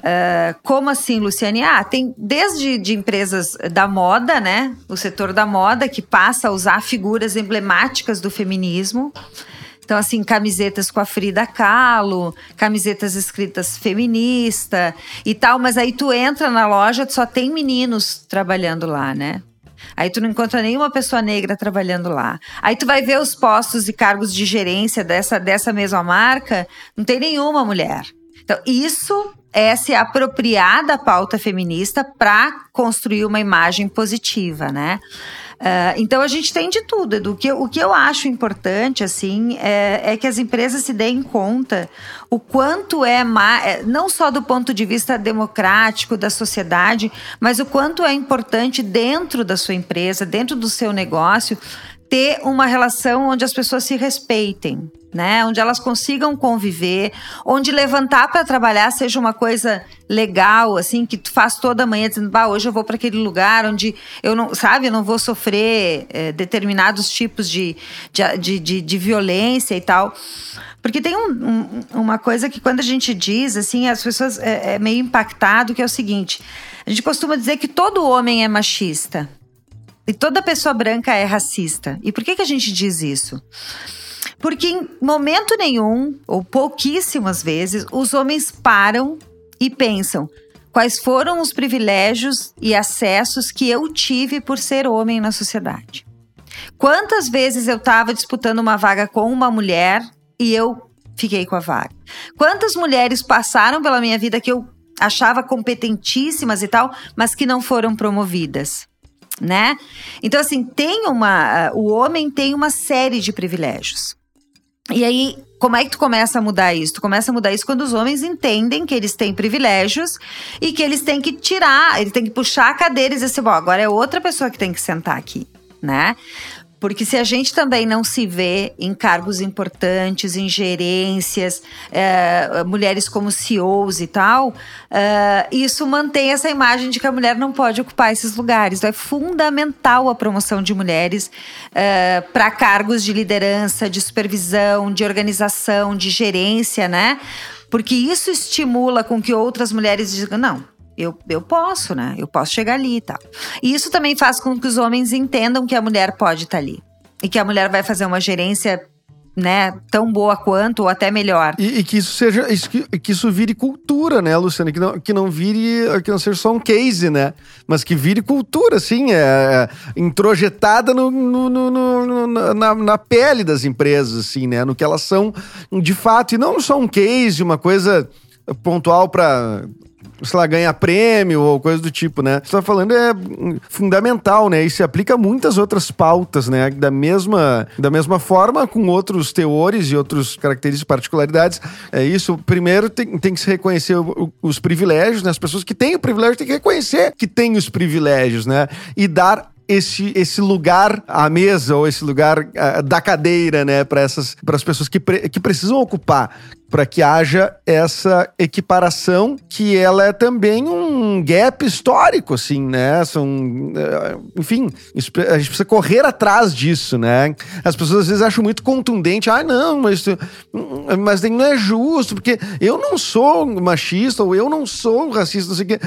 [SPEAKER 4] Uh, como assim, Luciane? Ah, tem desde de empresas da moda, né? O setor da moda que passa a usar figuras emblemáticas do feminismo. Então, assim, camisetas com a Frida Kahlo, camisetas escritas feminista e tal, mas aí tu entra na loja, só tem meninos trabalhando lá, né? Aí tu não encontra nenhuma pessoa negra trabalhando lá. Aí tu vai ver os postos e cargos de gerência dessa, dessa mesma marca, não tem nenhuma mulher. Então, isso é se apropriar da pauta feminista para construir uma imagem positiva, né? Uh, então a gente tem de tudo, Edu. O que, o que eu acho importante, assim, é, é que as empresas se deem conta o quanto é, é, não só do ponto de vista democrático da sociedade, mas o quanto é importante dentro da sua empresa, dentro do seu negócio, ter uma relação onde as pessoas se respeitem, né? Onde elas consigam conviver, onde levantar para trabalhar seja uma coisa legal, assim, que tu faz toda manhã dizendo, bah, hoje eu vou para aquele lugar onde eu não, sabe, eu não vou sofrer é, determinados tipos de, de, de, de, violência e tal. Porque tem um, um, uma coisa que quando a gente diz, assim, as pessoas é, é meio impactado, que é o seguinte: a gente costuma dizer que todo homem é machista. E toda pessoa branca é racista. E por que, que a gente diz isso? Porque em momento nenhum, ou pouquíssimas vezes, os homens param e pensam: quais foram os privilégios e acessos que eu tive por ser homem na sociedade. Quantas vezes eu estava disputando uma vaga com uma mulher e eu fiquei com a vaga? Quantas mulheres passaram pela minha vida que eu achava competentíssimas e tal, mas que não foram promovidas? Né? Então, assim, tem uma. O homem tem uma série de privilégios. E aí, como é que tu começa a mudar isso? Tu começa a mudar isso quando os homens entendem que eles têm privilégios e que eles têm que tirar, eles têm que puxar a cadeira e dizer assim, bom, agora é outra pessoa que tem que sentar aqui, né? Porque se a gente também não se vê em cargos importantes, em gerências, é, mulheres como CEOs e tal, é, isso mantém essa imagem de que a mulher não pode ocupar esses lugares. Então é fundamental a promoção de mulheres é, para cargos de liderança, de supervisão, de organização, de gerência, né? Porque isso estimula com que outras mulheres digam: não, eu, eu posso, né? Eu posso chegar ali e tal. E isso também faz com que os homens entendam que a mulher pode estar tá ali. E que a mulher vai fazer uma gerência né, tão boa quanto ou até melhor.
[SPEAKER 3] E, e que isso seja, isso, que, que, isso vire cultura, né, Luciana? Que não, que não vire, que não seja só um case, né? Mas que vire cultura, assim, é, é introjetada no, no, no, no na, na, pele das empresas, assim, né? No que elas são de fato. E não só um case, uma coisa pontual para sei lá, ganha prêmio ou coisa do tipo, né? Você tá falando é fundamental, né? E se aplica a muitas outras pautas, né? Da mesma, da mesma forma, com outros teores e outros características, particularidades. É isso. Primeiro tem, tem que se reconhecer o, os privilégios, né? As pessoas que têm o privilégio têm que reconhecer que têm os privilégios, né? E dar esse, esse lugar à mesa ou esse lugar uh, da cadeira, né, para essas para as pessoas que, pre, que precisam ocupar, para que haja essa equiparação que ela é também um gap histórico, assim, né? São, eh, enfim, a gente precisa correr atrás disso, né? As pessoas às vezes acham muito contundente, ah, não, mas, mas não é justo, porque eu não sou machista ou eu não sou racista, não sei o quê.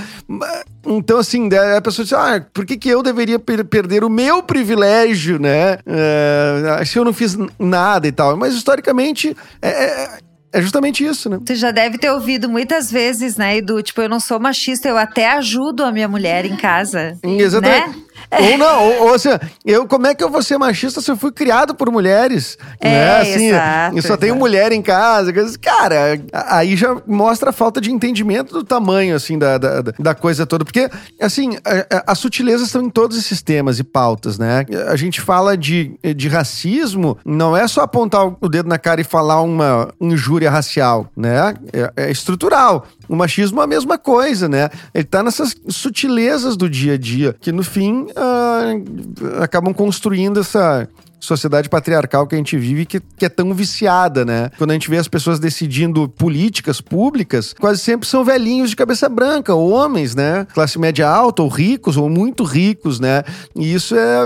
[SPEAKER 3] Então, assim, a pessoa diz, ah, por que, que eu deveria per perder o meu privilégio, né? É, se eu não fiz nada e tal. Mas historicamente, é, é justamente isso, né?
[SPEAKER 4] Você já deve ter ouvido muitas vezes, né, Edu? Tipo, eu não sou machista, eu até ajudo a minha mulher em casa.
[SPEAKER 3] Exatamente. Né? Ou não, ou, ou seja, eu, como é que eu vou ser machista se eu fui criado por mulheres?
[SPEAKER 4] É, né? assim, exato,
[SPEAKER 3] eu só tenho mulher em casa. Cara, aí já mostra a falta de entendimento do tamanho, assim, da, da, da coisa toda. Porque, assim, as sutilezas estão em todos esses temas e pautas, né? A gente fala de, de racismo, não é só apontar o dedo na cara e falar uma injúria racial, né? É, é estrutural. O machismo é a mesma coisa, né? Ele tá nessas sutilezas do dia a dia, que no fim uh, acabam construindo essa sociedade patriarcal que a gente vive que, que é tão viciada, né? Quando a gente vê as pessoas decidindo políticas públicas, quase sempre são velhinhos de cabeça branca, ou homens, né? Classe média alta, ou ricos, ou muito ricos, né? E isso é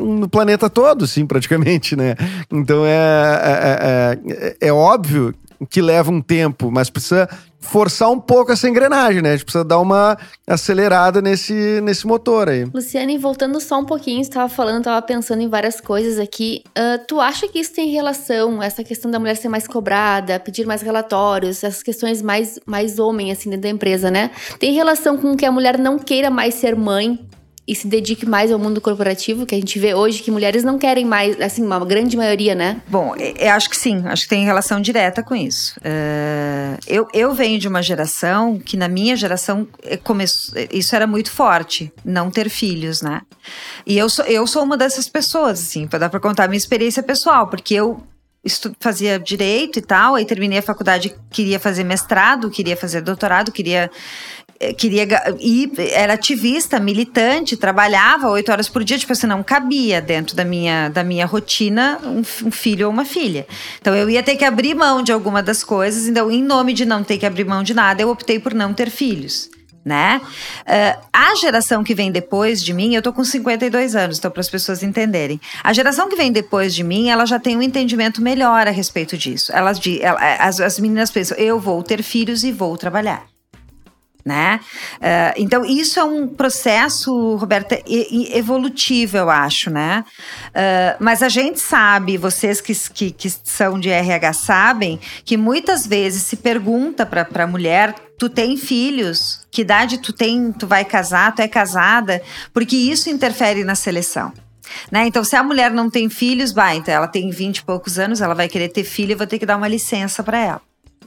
[SPEAKER 3] no planeta todo, sim, praticamente, né? Então é, é, é, é, é óbvio que leva um tempo, mas precisa forçar um pouco essa engrenagem, né? A gente precisa dar uma acelerada nesse, nesse motor aí.
[SPEAKER 2] Luciane, voltando só um pouquinho, estava falando, estava pensando em várias coisas aqui. Uh, tu acha que isso tem relação, essa questão da mulher ser mais cobrada, pedir mais relatórios, essas questões mais, mais homem, assim, dentro da empresa, né? Tem relação com que a mulher não queira mais ser mãe e se dedique mais ao mundo corporativo, que a gente vê hoje que mulheres não querem mais, assim, uma grande maioria, né?
[SPEAKER 4] Bom, eu acho que sim, acho que tem relação direta com isso. Uh, eu, eu venho de uma geração que, na minha geração, é, começou, isso era muito forte, não ter filhos, né? E eu sou, eu sou uma dessas pessoas, assim, para dar para contar a minha experiência pessoal, porque eu fazia direito e tal, aí terminei a faculdade, queria fazer mestrado, queria fazer doutorado, queria queria ir, era ativista, militante, trabalhava oito horas por dia, tipo assim, não cabia dentro da minha, da minha rotina um, um, filho ou uma filha. Então eu ia ter que abrir mão de alguma das coisas, então em nome de não ter que abrir mão de nada, eu optei por não ter filhos. Né? Uh, a geração que vem depois de mim, eu tô com 52 anos, então para as pessoas entenderem. A geração que vem depois de mim, ela já tem um entendimento melhor a respeito disso. Elas, ela, as, as meninas pensam, eu vou ter filhos e vou trabalhar né? Uh, então, isso é um processo, Roberta, evolutivo, eu acho, né? Uh, mas a gente sabe, vocês que, que, que, são de RH sabem, que muitas vezes se pergunta para a mulher tu tem filhos, que idade tu tem, tu vai casar, tu é casada, porque isso interfere na seleção. Né? Então, se a mulher não tem filhos, vai, então ela tem 20 e poucos anos, ela vai querer ter filho, eu vou ter que dar uma licença para ela,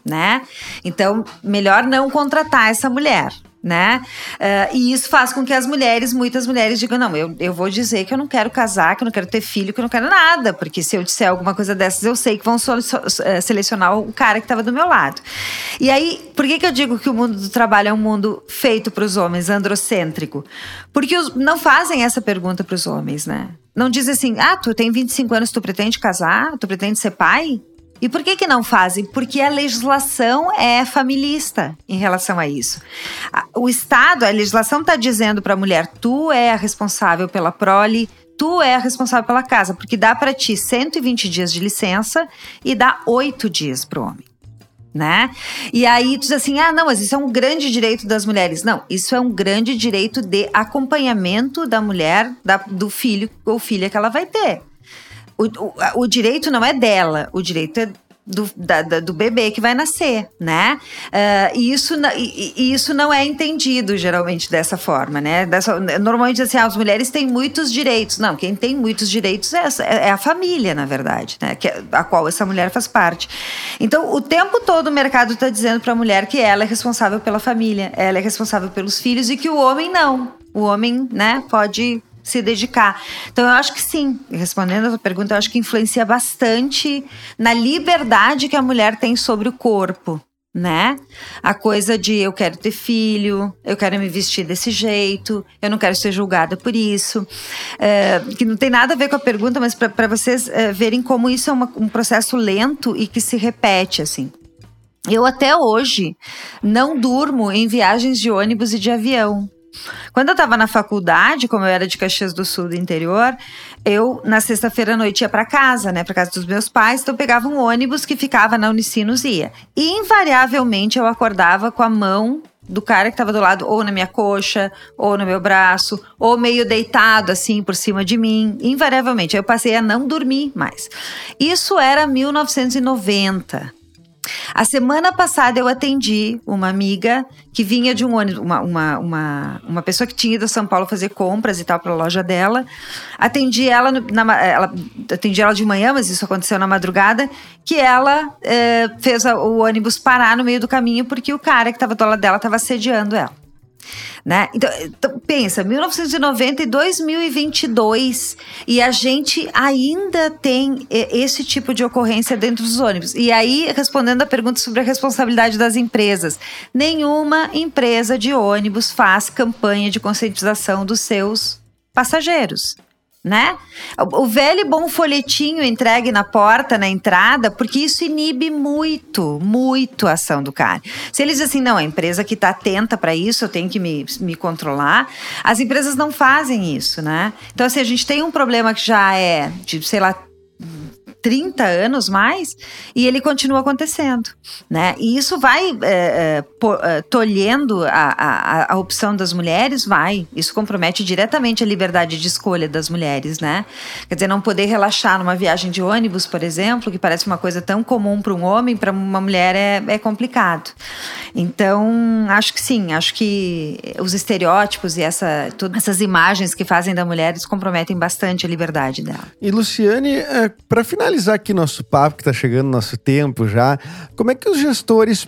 [SPEAKER 4] né? Então, melhor não contratar essa mulher né? Uh, e isso faz com que as mulheres, muitas mulheres, digam: não, eu, eu vou dizer que eu não quero casar, que eu não quero ter filho, que eu não quero nada, porque se eu disser alguma coisa dessas, eu sei que vão so, so, uh, selecionar o cara que estava do meu lado. E aí, por que, que eu digo que o mundo do trabalho é um mundo feito para os homens, androcêntrico? Porque os, não fazem essa pergunta para os homens, né? Não dizem assim: ah, tu tem 25 anos, tu pretende casar? Tu pretende ser pai? E por que, que não fazem? Porque a legislação é familista em relação a isso. O Estado, a legislação está dizendo para a mulher: tu é a responsável pela prole, tu é a responsável pela casa, porque dá para ti 120 dias de licença e dá oito dias para o homem. Né? E aí tu diz assim: ah, não, mas isso é um grande direito das mulheres. Não, isso é um grande direito de acompanhamento da mulher, da, do filho ou filha que ela vai ter. O, o, direito não é dela, o direito é do, da, do bebê que vai nascer, né? Uh, e, isso, e, e, isso não é entendido geralmente dessa forma, né? Dessa, normalmente assim, ah, as mulheres têm muitos direitos. Não, quem tem muitos direitos é, é a família, na verdade, né? Que, é, a qual essa mulher faz parte. Então, o tempo todo o mercado está dizendo para a mulher que ela é responsável pela família, ela é responsável pelos filhos e que o homem não. O homem, né, pode se dedicar. Então, eu acho que sim, respondendo a sua pergunta, eu acho que influencia bastante na liberdade que a mulher tem sobre o corpo. Né? A coisa de eu quero ter filho, eu quero me vestir desse jeito, eu não quero ser julgada por isso. É, que não tem nada a ver com a pergunta, mas para vocês é, verem como isso é uma, um processo lento e que se repete assim. Eu até hoje não durmo em viagens de ônibus e de avião. Quando eu estava na faculdade, como eu era de Caxias do Sul do interior, eu na sexta-feira à noite ia para casa, né, para casa dos meus pais, então eu pegava um ônibus que ficava na Unicinos e ia. E invariavelmente eu acordava com a mão do cara que estava do lado, ou na minha coxa, ou no meu braço, ou meio deitado assim por cima de mim, invariavelmente. Eu passei a não dormir mais. Isso era 1990. A semana passada eu atendi uma amiga que vinha de um ônibus, uma, uma, uma, uma pessoa que tinha ido a São Paulo fazer compras e tal para a loja dela. Atendi ela, na, ela, atendi ela de manhã, mas isso aconteceu na madrugada, que ela é, fez o ônibus parar no meio do caminho porque o cara que estava do lado dela estava assediando ela. Né? Então, então, pensa, 1990 e 2022 e a gente ainda tem esse tipo de ocorrência dentro dos ônibus. E aí, respondendo a pergunta sobre a responsabilidade das empresas, nenhuma empresa de ônibus faz campanha de conscientização dos seus passageiros né? O velho bom folhetinho entregue na porta, na entrada, porque isso inibe muito, muito a ação do cara. Se eles assim, não, a empresa que está atenta para isso, eu tenho que me, me controlar, as empresas não fazem isso, né? Então, assim, a gente tem um problema que já é de, sei lá, 30 anos mais e ele continua acontecendo, né? E isso vai é, é, tolhendo a, a, a, opção das mulheres, vai. Isso compromete diretamente a liberdade de escolha das mulheres, né? Quer dizer, não poder relaxar numa viagem de ônibus, por exemplo, que parece uma coisa tão comum para um homem, para uma mulher é, é complicado. Então, acho que sim, acho que os estereótipos e essa, todas essas imagens que fazem da mulher comprometem bastante a liberdade dela.
[SPEAKER 3] E Luciane, é, para finalizar finalizar aqui nosso papo, que está chegando nosso tempo já, como é que os gestores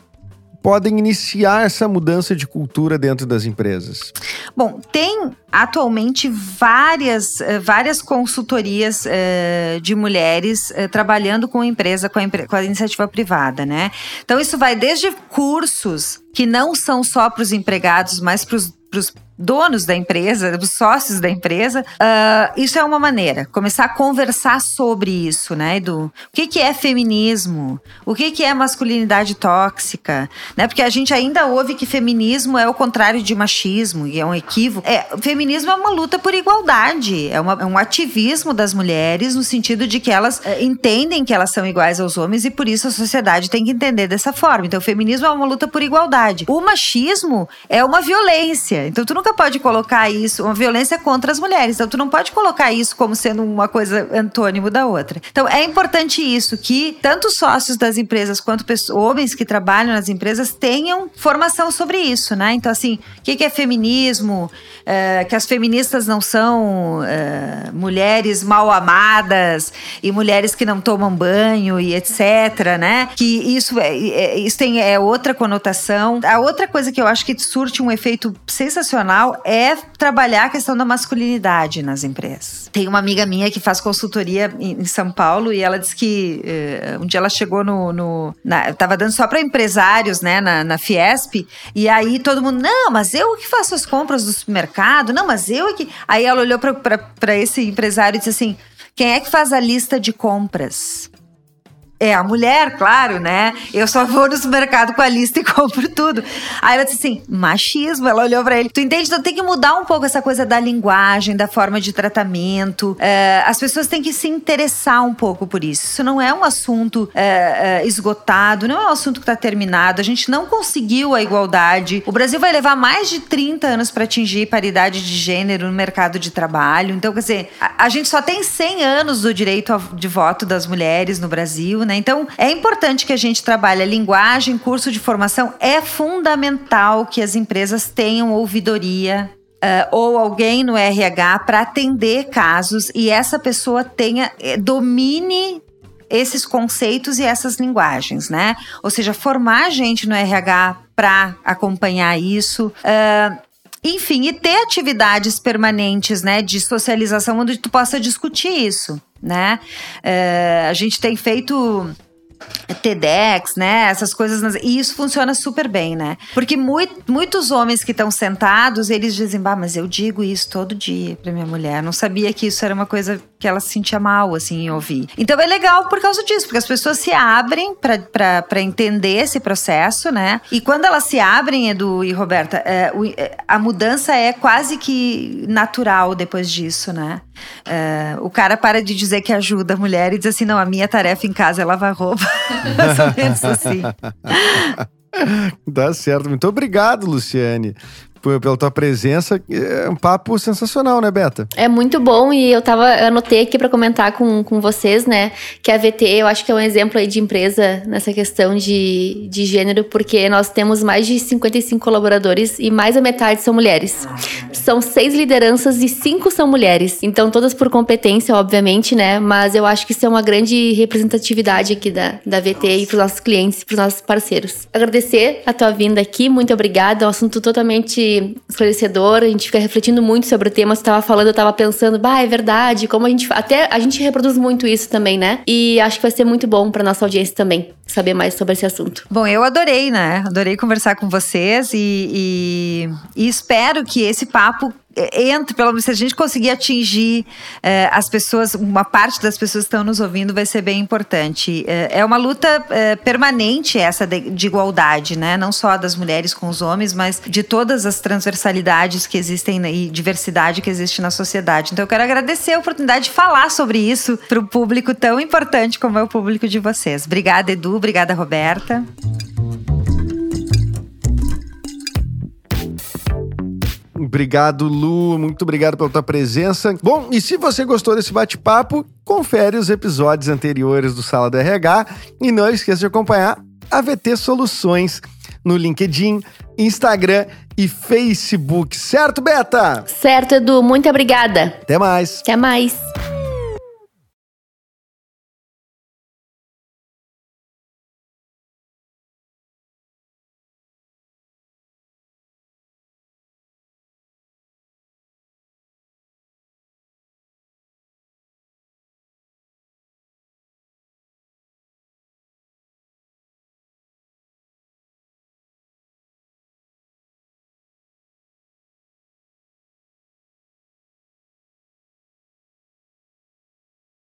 [SPEAKER 3] podem iniciar essa mudança de cultura dentro das empresas?
[SPEAKER 4] Bom, tem atualmente várias, eh, várias consultorias uh, de mulheres uh, trabalhando com a empresa, com a, com a iniciativa privada, né? Então, isso vai desde cursos que não são só para os empregados, mas para os donos da empresa, os sócios da empresa. Uh, isso é uma maneira, começar a conversar sobre isso, né, Edu? O que, que é feminismo? O que, que é masculinidade tóxica? Né? Porque a gente ainda ouve que feminismo é o contrário de machismo, e é um equívoco. É, feminismo é uma luta por igualdade, é, uma, é um ativismo das mulheres no sentido de que elas é, entendem que elas são iguais aos homens e por isso a sociedade tem que entender dessa forma. Então, o feminismo é uma luta por igualdade. O machismo é uma violência. Então tu nunca pode colocar isso, uma violência contra as mulheres. Então tu não pode colocar isso como sendo uma coisa antônimo da outra. Então é importante isso que tanto sócios das empresas quanto pessoas, homens que trabalham nas empresas tenham formação sobre isso, né? Então assim, o que é feminismo? É, que as feministas não são é, mulheres mal amadas e mulheres que não tomam banho e etc, né? Que isso é, é, isso tem é outra conotação. A outra coisa que eu acho que surte um efeito sensacional é trabalhar a questão da masculinidade nas empresas. Tem uma amiga minha que faz consultoria em, São Paulo e ela disse que uh, um dia ela chegou no, no na, tava dando só para empresários, né, na, na Fiesp e aí todo mundo não, mas eu que faço as compras do supermercado, não, mas eu que aí ela olhou para esse empresário e disse assim quem é que faz a lista de compras? É, a mulher, claro, né? Eu só vou no supermercado com a lista e compro tudo. Aí ela disse assim: machismo. Ela olhou para ele. Tu entende? Então tem que mudar um pouco essa coisa da linguagem, da forma de tratamento. É, as pessoas têm que se interessar um pouco por isso. Isso não é um assunto é, é, esgotado, não é um assunto que está terminado. A gente não conseguiu a igualdade. O Brasil vai levar mais de 30 anos para atingir paridade de gênero no mercado de trabalho. Então, quer dizer, a, a gente só tem 100 anos do direito de voto das mulheres no Brasil né? Então, é importante que a gente trabalhe a linguagem, curso de formação. É fundamental que as empresas tenham ouvidoria Uh, ou alguém no RH para atender casos e essa pessoa tenha eh, domine esses conceitos e essas linguagens, né? Ou seja, formar gente no RH para acompanhar isso. Uh, enfim, e ter atividades permanentes, né, de socialização onde tu possa discutir isso né? É, a gente tem feito TEDx, né? Essas coisas. E isso funciona super bem, né? Porque muito, muitos homens que estão sentados, eles dizem, bah, mas eu digo isso todo dia pra minha mulher. Não sabia que isso era uma coisa que ela se sentia mal, assim, em ouvir. Então é legal por causa disso, porque as pessoas se abrem para entender esse processo, né? E quando elas se abrem, Edu e Roberta, é, a mudança é quase que natural depois disso, né? É, o cara para de dizer que ajuda a mulher e diz assim: não, a minha tarefa em casa é lavar roupa. Mais ou menos assim.
[SPEAKER 3] Tá certo. Muito obrigado, Luciane pela tua presença. É um papo sensacional, né, Beta?
[SPEAKER 2] É muito bom e eu tava, eu anotei aqui para comentar com, com vocês, né, que a VT eu acho que é um exemplo aí de empresa nessa questão de, de gênero, porque nós temos mais de 55 colaboradores e mais da metade são mulheres. São seis lideranças e cinco são mulheres. Então, todas por competência, obviamente, né, mas eu acho que isso é uma grande representatividade aqui da, da VT e pros nossos clientes, pros nossos parceiros. Agradecer a tua vinda aqui, muito obrigada, é um assunto totalmente esclarecedor, a gente fica refletindo muito sobre o tema. Você estava falando, eu estava pensando, bah, é verdade, como a gente. Até a gente reproduz muito isso também, né? E acho que vai ser muito bom para nossa audiência também saber mais sobre esse assunto.
[SPEAKER 4] Bom, eu adorei, né? Adorei conversar com vocês e, e, e espero que esse papo entre, pelo menos se a gente conseguir atingir eh, as pessoas, uma parte das pessoas que estão nos ouvindo vai ser bem importante. Eh, é uma luta permanente essa de, de, igualdade, né? Não só das mulheres com os homens, mas de todas as transversalidades que existem e diversidade que existe na sociedade. Então eu quero agradecer a oportunidade de falar sobre isso para o público tão importante como é o público de vocês. Obrigada, Edu. Obrigada, Roberta.
[SPEAKER 3] Obrigado, Lu. Muito obrigado pela tua presença. Bom, e se você gostou desse bate-papo, confere os episódios anteriores do Sala do RH e não esqueça de acompanhar a VT Soluções no LinkedIn, Instagram e Facebook. Certo, Beta?
[SPEAKER 2] Certo, Edu. Muito obrigada.
[SPEAKER 3] Até mais.
[SPEAKER 2] Até mais.